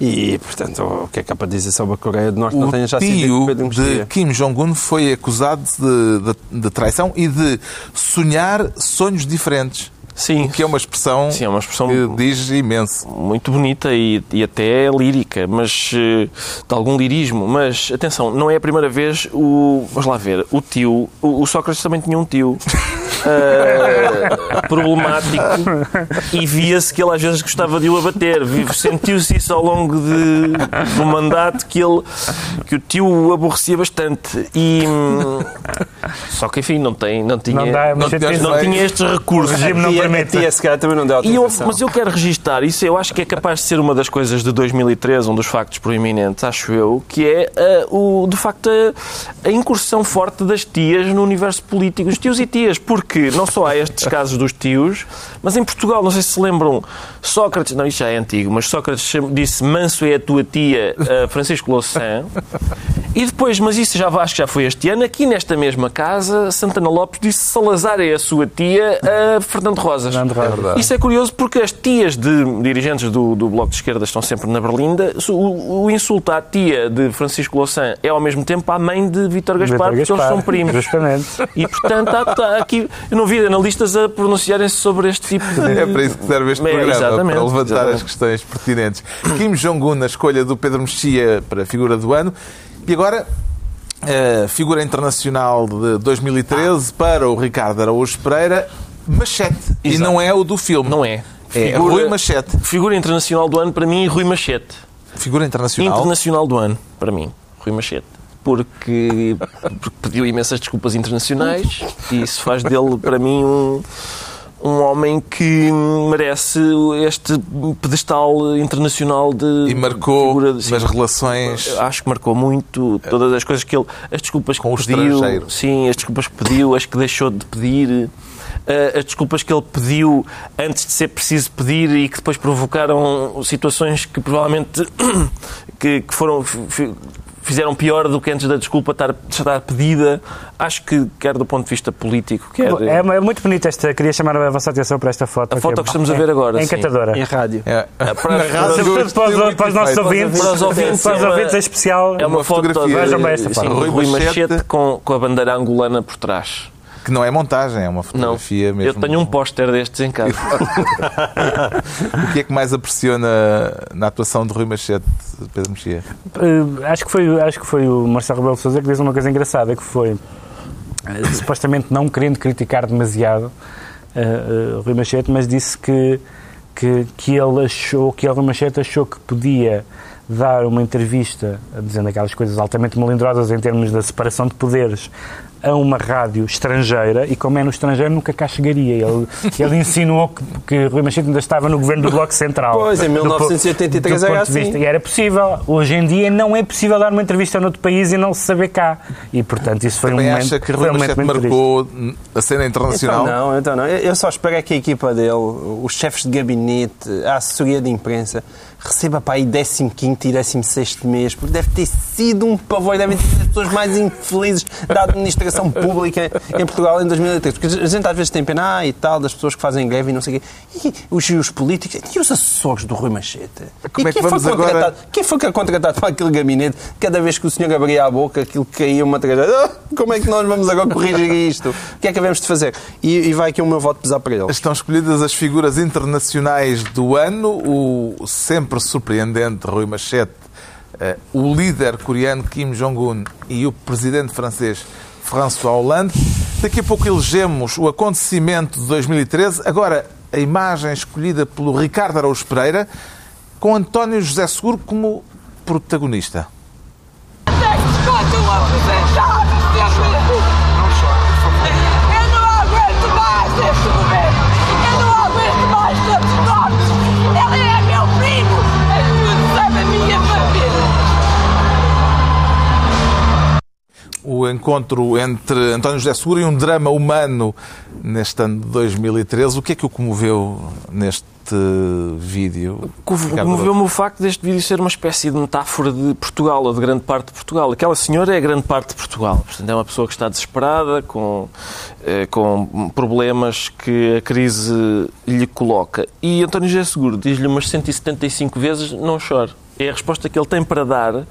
E, portanto, o que é que há para dizer sobre a Coreia do Norte não O tenha já sido de Mexia. Kim Jong-un foi acusado de, de- de traição e de sonhar sonhos diferentes. Sim. Que é uma expressão, Sim, é uma expressão que diz imenso. muito bonita e, e até lírica, mas eh, de algum lirismo. Mas atenção, não é a primeira vez o. Vamos lá ver, o tio. O, o Sócrates também tinha um tio. eh, problemático e via-se que ele às vezes gostava de o abater. Sentiu-se isso ao longo de, do mandato que ele que o tio o aborrecia bastante. E hum, só que enfim, não tem, não tinha, Não dá, não tinha- não tinha estes recursos. O regime não E a- permite. se calhar, também não deu E eu- mas eu quero registar, isso eu acho que é capaz de ser uma das coisas de 2013, um dos factos proeminentes, acho eu, que é ah, o, de facto a, a incursão forte das tias no universo político, os tios e tias, porque não só há estes casos dos tios, mas em Portugal, não sei se se lembram, Sócrates, não, isto já é antigo, mas Sócrates disse Manso é a tua tia, ah, Francisco Louçã, e depois, mas isso já acho que já foi este ano, aqui nesta mesma casa, Santana Lopes disse Salazar é a sua tia, a Fernando Rosas. Fernando Rosas. É. Isso é curioso porque as tias de dirigentes do, do Bloco de Esquerda estão sempre na Berlinda. O, o insulto à tia de Francisco Louçã é ao mesmo tempo à mãe de Vítor Gaspar, Vítor porque eles Gaspar, são primos. Justamente. E portanto há, há aqui. Eu não vi analistas a pronunciarem-se sobre este tipo de. É para isso que serve este programa, exatamente, para levantar exatamente. as questões pertinentes. Kim Jong-un na escolha do Pedro Mexia para a figura do ano. E agora, a figura internacional de 2013 para o Ricardo Araújo Pereira, Machete. E Exato. não é o do filme. Não é. É Rui Machete. Figura internacional do ano para mim, Rui Machete. Figura internacional. Internacional do ano, para mim, Rui Machete. Porque, porque pediu imensas desculpas internacionais e isso faz dele, para mim, um, um homem que merece este pedestal internacional de E marcou figura de- sim. nas relações. Acho que marcou muito todas as coisas que ele. As desculpas Com o que pediu. estrangeiro. Sim, as desculpas que pediu, as que deixou de pedir. eh, as desculpas que ele pediu antes de ser preciso pedir e que depois provocaram situações que provavelmente que, que foram fizeram pior do que antes da desculpa estar, estar pedida. Acho que quer do ponto de vista político, quer É, é muito bonita esta. Queria chamar a vossa atenção para esta foto. A foto é- que estamos a ver agora, É sim. encantadora. Em rádio. É. para- Sobretudo para, os- muito para os nossos ouvintes, Para os ouvintes, para os é ouvintes em especial. é uma, uma foto fotografia. Vejam bem esta sim, foto. Rui, Rui Machete, Machete com, com a bandeira angolana por trás. Que não é montagem, é uma Não, fotografia eu mesmo. tenho um póster destes em casa. O que é que mais apreciou na, na atuação de Rui Machete, Pedro Mexia? Eh, acho, que foi, acho que foi o Marcelo Rebelo de Sousa que disse uma coisa engraçada, que foi, eh, supostamente não querendo criticar demasiado eh, eh, Rui Machete, mas disse que, que, que ele achou, que ele, Rui Machete achou que podia dar uma entrevista dizendo aquelas coisas altamente melindrosas em termos da separação de poderes a uma rádio estrangeira e como é no estrangeiro nunca cá chegaria. Ele, ele insinuou que, que Rui Machete ainda estava no governo do Bloco Central. Pois, em Do po- 1983 do era de vista- assim. e era possível. Hoje em dia não é possível dar uma entrevista noutro país e não se saber cá. E, portanto, isso foi Também um momento, acha que Rui Machete muito triste. marcou a cena internacional? Então não, então não. Eu eu só espero é que a equipa dele, os chefes de gabinete, a assessoria de imprensa, receba para aí 15 e 16 mês, porque deve ter sido um pavor, devem ter sido as pessoas mais infelizes da administração pública em Portugal em 2013. Porque a gente às vezes tem pena ah, e tal das pessoas que fazem greve e não sei o quê. E os, os políticos, e os assessores do Rui Machete? Como e é que quem vamos foi agora-? Quem foi que é contratado para aquele gabinete? Cada vez que o senhor abria a boca, aquilo caía uma tragédia. Ah, como é que nós vamos agora corrigir isto? O que é que havemos de fazer? E, e vai aqui o meu voto pesar para ele. Estão escolhidas as figuras internacionais do ano, o sempre surpreendente Rui Machete, eh, o líder coreano Kim Jong-un e o presidente francês François Hollande. Daqui a pouco elegemos o acontecimento de 2013. Agora, a imagem escolhida pelo Ricardo Araújo Pereira, com António José Seguro como protagonista. O encontro entre António José Seguro e um drama humano neste ano de 2013. O que é que o comoveu neste vídeo? Comoveu-me o facto deste vídeo ser uma espécie de metáfora de Portugal, ou de grande parte de Portugal. Aquela senhora é grande parte de Portugal. Portanto, é uma pessoa que está desesperada, com, eh, com problemas que a crise lhe coloca. E António José Seguro diz-lhe umas 175 vezes, não chore. É a resposta que ele tem para dar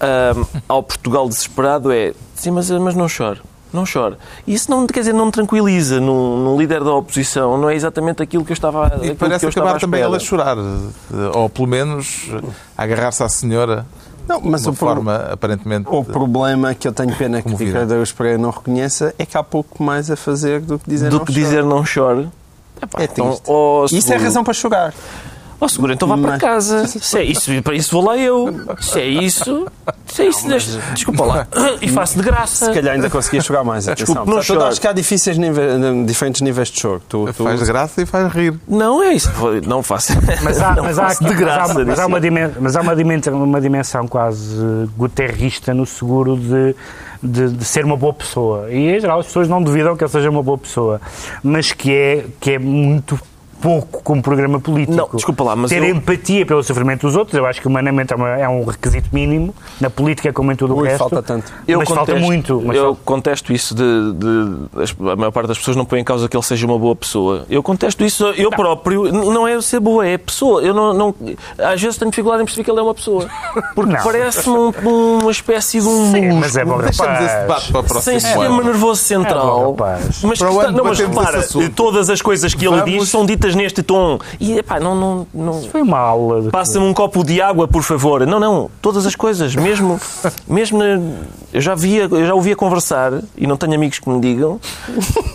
ahm, ao Portugal desesperado é sim, mas, mas não chore. Não chore. E isso não, quer dizer, não me tranquiliza num, num líder da oposição. Não é exatamente aquilo que eu estava, E aquilo parece que acabar também ela a chorar, eh, ou pelo menos eh, a agarrar-se à senhora Não, mas o, pro- forma aparentemente. o problema que eu tenho pena que. Ricardo Araújo Pereira não reconheça é que há pouco mais a fazer do que dizer do não que chore. dizer não chore. Epá, É então, triste. ó, Isso é razão para chorar. Ó, seguro, então vá para Mas- casa. Se é isso, para isso vou lá eu. Se é isso, se é isso, deixa- desculpa lá. E faço de graça. Se calhar ainda conseguia chorar mais. Atenção. Desculpe, não eu acho que há difíceis níveis- diferentes níveis de choro. Tu, tu- Faz graça e faz rir. Não é isso. Não faço. Mas há, não mas há, faço de mas graça. há- mas há uma, dimensão, mas há uma dimensão, uma dimensão quase eh, guterrista no seguro de, de, de ser uma boa pessoa. E, em geral, as pessoas não duvidam que ele seja uma boa pessoa. Mas que é, que é muito pouco como programa político. Não, desculpa lá, mas Ter eu- empatia pelo sofrimento dos outros, eu acho que humanamente é, uma- é um requisito mínimo. Na política, como em tudo o Ui, resto. falta tanto. mas falta muito. Mas eu falta- contesto isso de, de- a maior parte das pessoas não põe em causa que ele seja uma boa pessoa. Eu contesto isso eu próprio. N- Não é ser boa, é pessoa. Eu não, não- às vezes tenho dificuldade em perceber que ele é uma pessoa. Porque Não. parece-me um- uma espécie de um Sim, músculo. mas é bom Deixamos esse rapaz. debate para o próximo Sem sistema nervoso É central. bom, rapaz. mas Para o ano não, mas repara, todas as coisas que ele Vamos- diz são ditas neste tom. E epá, não, não, não, Foi uma aula. Passa-me um copo de água, por favor. Não, não, todas as coisas, mesmo, mesmo na- eu já via, eu já ouvia conversar e não tenho amigos que me digam.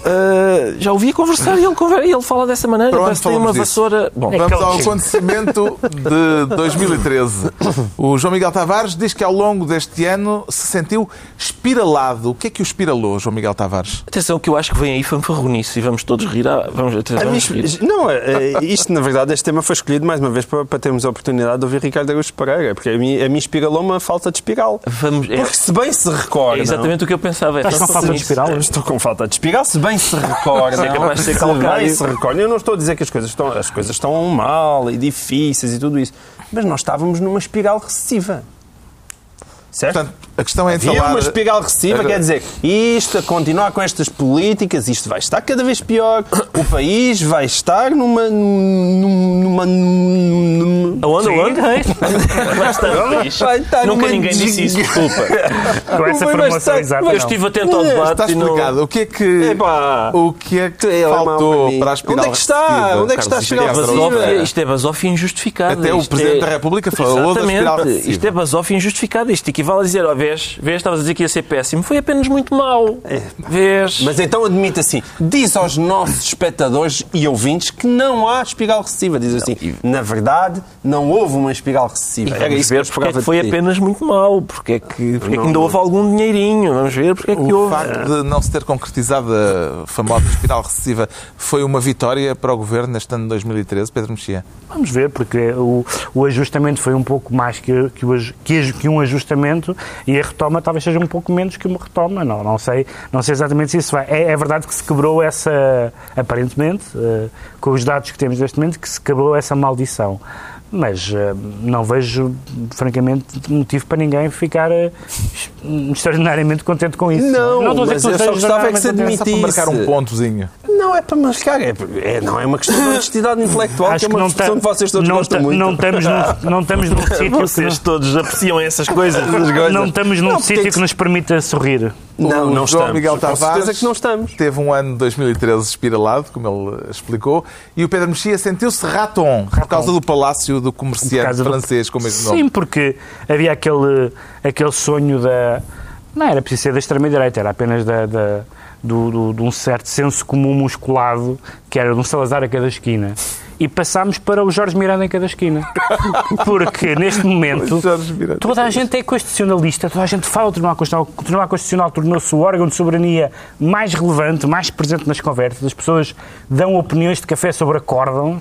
ah, já ouvia conversar e ele, conver- e ele fala dessa maneira. Parece que tem uma disso? vassoura. Bom, Vamos ao Aquele- acontecimento de 2013. O João Miguel Tavares diz que ao longo deste ano se sentiu espiralado. O que é que o espiralou, João Miguel Tavares? atenção que eu acho que vem aí fanfarronice e vamos todos rir. Ah, vamos, vamos rir. não, é, é, isto na verdade, este tema foi escolhido mais uma vez para, para termos a oportunidade de ouvir Ricardo Araújo Pereira, porque a mim, a mim espiralou uma falta de espiral. Vamos- é- Porque se bem se recorda. É exatamente o que eu pensava. É Estás com falta de espiral? Estou com falta de espiral, se bem se recorda. É de ser se bem se recorda. Eu não estou a dizer que as coisas estão, as coisas estão mal e difíceis e tudo isso, mas nós estávamos numa espiral recessiva. Certo? Portanto, a questão é Havia falar... uma espiral recessiva, Agora- quer dizer, isto a continuar com estas políticas, isto vai estar cada vez pior, o país vai estar numa. numa. numa Aonde, aonde? Vai estar Nunca ninguém disse isso, des- desculpa. Com essa estar- exata. Eu estive atento ao debate Está e não... explicado. O que é que, o que, é que é faltou para a espiral Onde é que está? Onde é que está a espiral Isto é recessiva? Basófia, isto é basófia injustificada. Até o Presidente é- da República falou da espiral Exatamente. recessiva. Isto é basófia injustificada. Isto equivale a dizer, ó, vês, vês, estavas a dizer que ia ser péssimo. Foi apenas muito mau. Vês? Mas então admite assim, diz aos nossos espectadores e ouvintes que não há espiral recessiva. Diz assim, na verdade, não houve uma espiral recessiva. Era isso eu ver porque é que foi apenas muito mau. Porque é que, porque é que Não, ainda não. houve algum dinheirinho. Vamos ver porque é que O houve. facto de não se ter concretizado a famosa espiral recessiva foi uma vitória para o Governo neste ano de 2013, Pedro Mexia? Vamos ver, porque o, o ajustamento foi um pouco mais que, que, o que que um ajustamento e a retoma talvez seja um pouco menos que uma retoma. Não, não, sei, não sei exatamente se isso vai. É, é verdade que se quebrou essa, aparentemente, eh, com os dados que temos neste momento, que se quebrou essa maldição. Mas eh, não vejo, francamente, motivo para ninguém ficar eh, extraordinariamente contente com isso. Não, estou a mas dizer eu só gostava é que se extraordinariamente Só para admitisse. marcar um pontozinho. Não é para marcar, é, é- não é uma questão de honestidade intelectual, que é uma não ta- que vocês todos não gostam ta- muito. Não estamos num, não estamos num sítio que Vocês todos apreciam essas coisas. não estamos num Não, sítio tem que nos permita sorrir. Não, o não João estamos. Miguel Tavares certeza que não estamos. teve um ano de 2013 espiralado, como ele explicou, e o Pedro Mexia sentiu-se raton por causa do palácio do comerciante causa do- francês com o mesmo Sim, nome. porque havia aquele, aquele sonho da. Não era preciso ser da extrema-direita, era apenas da, da- do, do- de um certo senso comum musculado, que era de um Salazar a cada esquina. E passámos para o Jorge Miranda em cada esquina. Porque neste momento Jorge Miranda. toda a gente é constitucionalista, toda a gente fala do Tribunal Constitucional. O Tribunal Constitucional tornou-se o órgão de soberania mais relevante, mais presente nas conversas. As pessoas dão opiniões de café sobre acórdão,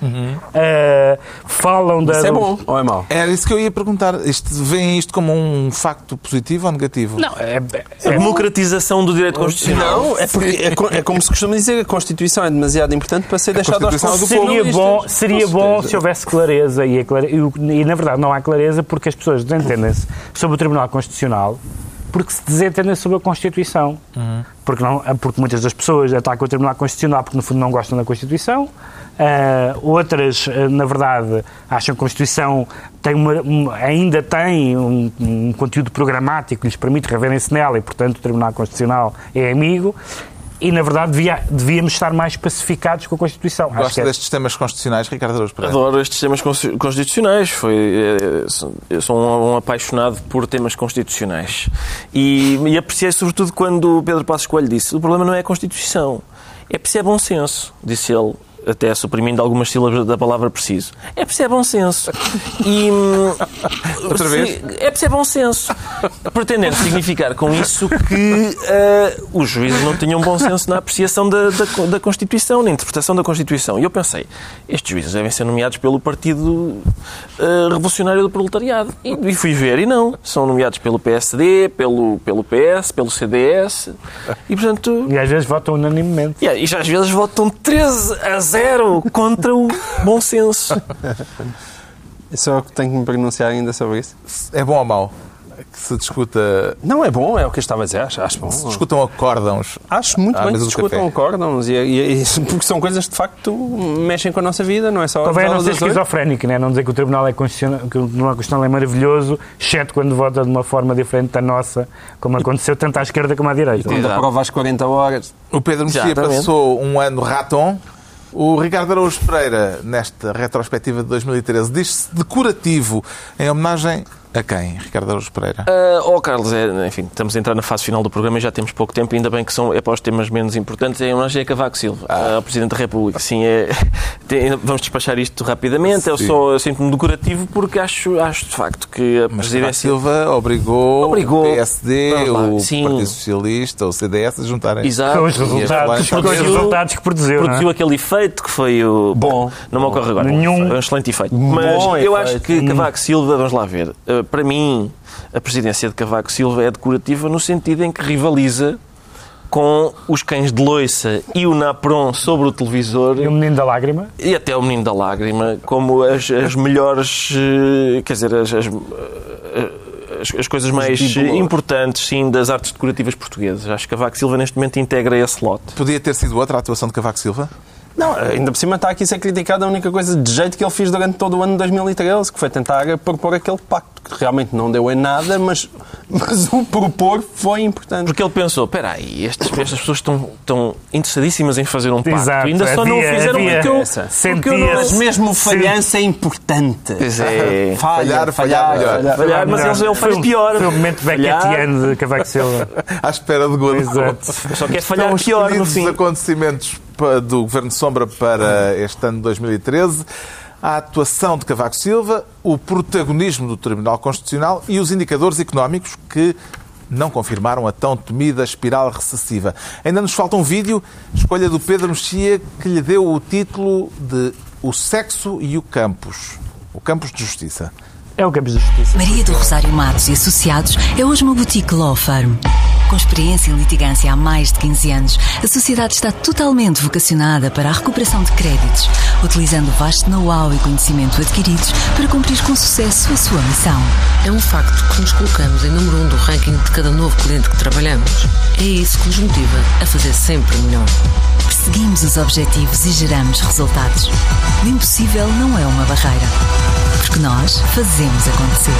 eh, falam da. Isso é bom ou é mau? Era isso que eu ia perguntar. Isto, veem isto como um facto positivo ou negativo? Não, é, A é, democratização do direito constitucional. Não, é porque é, é como se costuma dizer, a Constituição é demasiado importante para ser deixada aos é do Seria constitucionalistas. Bom, seria bom se houvesse clareza e, a clare- e na verdade não há clareza porque as pessoas desentendem-se sobre o Tribunal Constitucional porque se desentendem sobre a Constituição. Porque, não, porque muitas das pessoas atacam o Tribunal Constitucional porque no fundo não gostam da Constituição. Ah, outras, ah, na verdade, acham que a Constituição tem uma- um- ainda tem um, um conteúdo programático que lhes permite reverem-se nela e, portanto, o Tribunal Constitucional é amigo. E, na verdade, devia- devíamos estar mais pacificados com a Constituição. Acho que Gosta é- destes temas constitucionais, Ricardo Araújo Pereira? Adoro estes temas consti- constitucionais. Foi, eh, sou- eu sou um, um apaixonado por temas constitucionais. E, e apreciei sobretudo quando o Pedro Passos Coelho disse o problema não é a Constituição, é preciso é bom senso, disse ele, até suprimindo algumas sílabas da palavra preciso. É preciso é bom senso. E, hum, Outra se- vez? É preciso é bom senso. Pretendendo significar com isso que eh, os juízes não tinham bom senso na apreciação da, da, da Constituição, na interpretação da Constituição. E eu pensei, estes juízes devem ser nomeados pelo Partido eh, Revolucionário do Proletariado. E, e fui ver, e não. São nomeados pelo PSD, pelo, pelo PS, pelo CDS. E, portanto... E às vezes votam unanimemente. Yeah, e já às vezes votam 13 a 0 contra o bom senso. Isso é o que tenho que me pronunciar ainda sobre isso. É bom ou mau? Que se discuta. Não, é bom, é o que eu estava a dizer. Acho, acho bom. Se discutam acórdãos. Acho muito à bem que do discutam café. acórdãos. E, e, e- porque são coisas que de facto mexem com a nossa vida, não é só as não ser oito. esquizofrénico, né? não dizer que o Tribunal, é constitucional, que o Tribunal Constitucional é maravilhoso, exceto quando vota de uma forma diferente da nossa, como aconteceu tanto à esquerda como à direita. Quando aprova às 40 horas. O Pedro Mexia passou um ano raton. O Ricardo Araújo Pereira, nesta retrospectiva de 2013, diz-se decorativo em homenagem a quem, Ricardo Araújo Pereira? Ah, oh, Carlos, é, enfim, estamos a entrar na fase final do programa e já temos pouco tempo, ainda bem que são, é para os temas menos importantes, é em homenagem a Cavaco Silva, ao Presidente da República. Sim, é, tem- vamos despachar isto rapidamente, eu Sim. só eu sinto-me decorativo porque acho, acho de facto que a Mas Cavaco Presidência... Silva obrigou, Obrigou. o PSD, o Sim. Partido Socialista, o CDS a juntarem. Exato. Com os resultados, com os produziu- resultados que produziu. é? produziu aquele efeito que foi o. Bom. Não me ocorre agora. Nenhum. Um excelente efeito. Mas Bom eu efeito. acho que Cavaco Silva, vamos lá ver, eh, para mim, a presidência de Cavaco Silva é decorativa no sentido em que rivaliza com os cães de loiça e o Napron sobre o televisor E o Menino da Lágrima? e até o Menino da Lágrima como as, as melhores, eh, quer dizer, as, as, eh, as- as coisas mais importantes, sim, das artes decorativas portuguesas. Acho que Cavaco Silva neste momento integra esse lote. Podia ter sido outra a atuação de Cavaco Silva? Não, ainda por cima está aqui a ser criticado a única coisa de jeito que ele fez durante todo o ano de 2013, que foi tentar propor aquele pacto, que realmente não deu em nada, mas, mas o propor foi importante. Porque ele pensou, espera aí, estes- estas pessoas estão, estão interessadíssimas em fazer um pacto. Exato, Ainda só não o havia- fizeram havia porque eu, porque eu não... Mas Sentia-se- mesmo falhança é importante. Pois é. Falhar, Falhar, falhar melhor. Falhar, mas ele, ele faz Foi um- pior. Foi um momento Falhar, becketiano de Cavaco Silva. À espera de. Exato. Só quer falhar pior no fim. os acontecimentos do Governo Sombra para este ano de 2013, a atuação de Cavaco Silva, o protagonismo do Tribunal Constitucional e os indicadores económicos que não confirmaram a tão temida espiral recessiva. Ainda nos falta um vídeo, escolha do Pedro Mexia, que lhe deu o título de O Sexo e o Campos. O Campos de Justiça. É o Campos da Justiça. Maria do Rosário Matos e Associados é hoje uma boutique law firm. Com experiência em litigância há mais de 15 anos, a sociedade está totalmente vocacionada para a recuperação de créditos, utilizando o vasto know-how e conhecimento adquiridos para cumprir com sucesso a sua missão. É um facto que nos colocamos em número um do ranking de cada novo cliente que trabalhamos. É isso que nos motiva a fazer sempre melhor. Perseguimos os objetivos e geramos resultados. O impossível não é uma barreira, porque nós fazemos acontecer.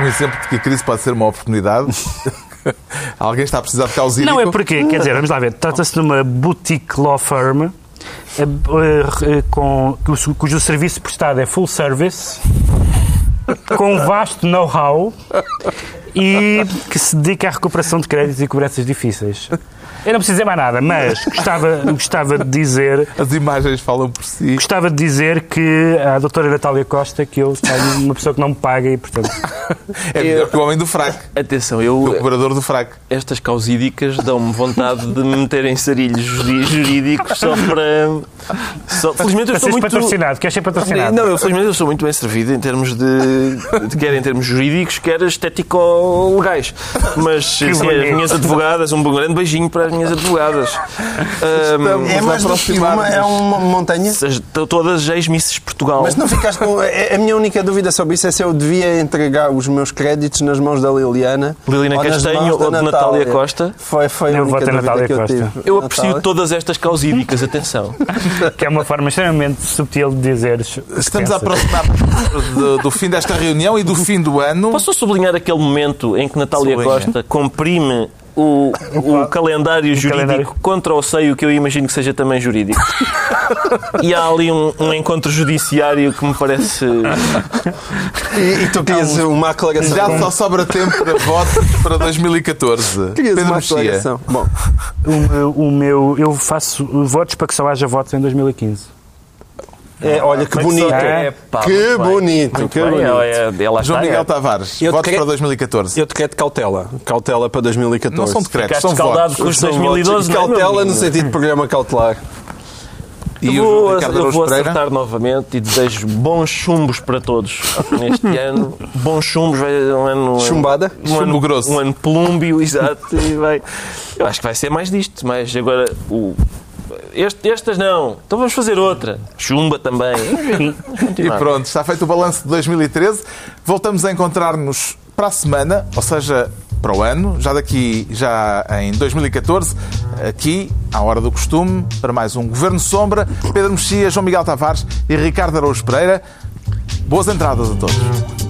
Um exemplo de que a crise pode ser uma oportunidade. Alguém está a precisar de caos Não é porque, quer dizer, vamos lá ver, trata-se de uma boutique law firm eh, eh, com, cujo, cujo serviço prestado é full service, com um vasto know-how e que se dedica à recuperação de créditos e cobranças difíceis. Eu não preciso dizer mais nada, mas gostava, gostava de dizer As imagens falam por si. Gostava de dizer que a doutora Natália Costa, que eu tenho uma pessoa que não me paga e, portanto, É melhor que o homem do fraco. Atenção, O eu, cobrador do fraco. estas causídicas dão-me vontade de me meter em sarilhos jurídicos só para. Só, felizmente eu para seres muito. patrocinado, queres ser patrocinado? Não, eu felizmente eu sou muito bem servido em termos de, de quer em termos jurídicos, quer estético-legais. Mas sim, as minhas advogadas, um grande beijinho para as minhas advogadas. É mais do que uma, é uma montanha. as- todas ex-misses Portugal. Mas não ficaste com. A a minha única dúvida sobre isso é se eu devia entregar os meus créditos nas mãos da Liliana. Liliana ou Castanho ou de Natália Costa? Foi, foi a Eu única voto em dúvida Natália que eu Costa. tive. Eu aprecio Natália. todas estas causídicas, atenção. Que é uma forma extremamente subtil de dizeres. Estamos a aproximar do, do fim desta reunião e do fim do ano. Posso sublinhar aquele momento em que Natália Sublinha. Costa comprime o, o calendário jurídico calendário. contra o seio, que eu imagino que seja também jurídico. e há ali um, um encontro judiciário que me parece. E, e tu querias uma aclaração. Já só sobra tempo para votos para 2014. Querias Pedro uma Mexia. aclaração. Bom, O meu, o meu- eu faço votos para que só haja votos em 2015. É, olha que bonito. É, pá, que bonito. Muito que bem, bonito. ela, João Miguel. Tavares, Eu votos para 2014. Eu decreto cautela. Cautela para 2014. Não são decretos, Ficaste são escaldado votos. com os São 2012, votos. não é, Cautela no sentido de programa cautelar. E Eu vou, eu vou acertar novamente e desejo bons chumbos para todos neste ano. Bons chumbos, vai um ano. Chumbada? Um Chumbo ano grosso. Um ano plúmbio, exato. E vai, eu acho que vai ser mais disto, mas agora o. Este, estas não, então vamos fazer outra. Chumba também. E pronto, está feito o balanço de 2013. Voltamos a encontrar-nos para a semana, ou seja, para o ano, já daqui, já em 2014, aqui, à hora do costume, para mais um Governo Sombra. Pedro Mexia, João Miguel Tavares e Ricardo Araújo Pereira. Boas entradas a todos.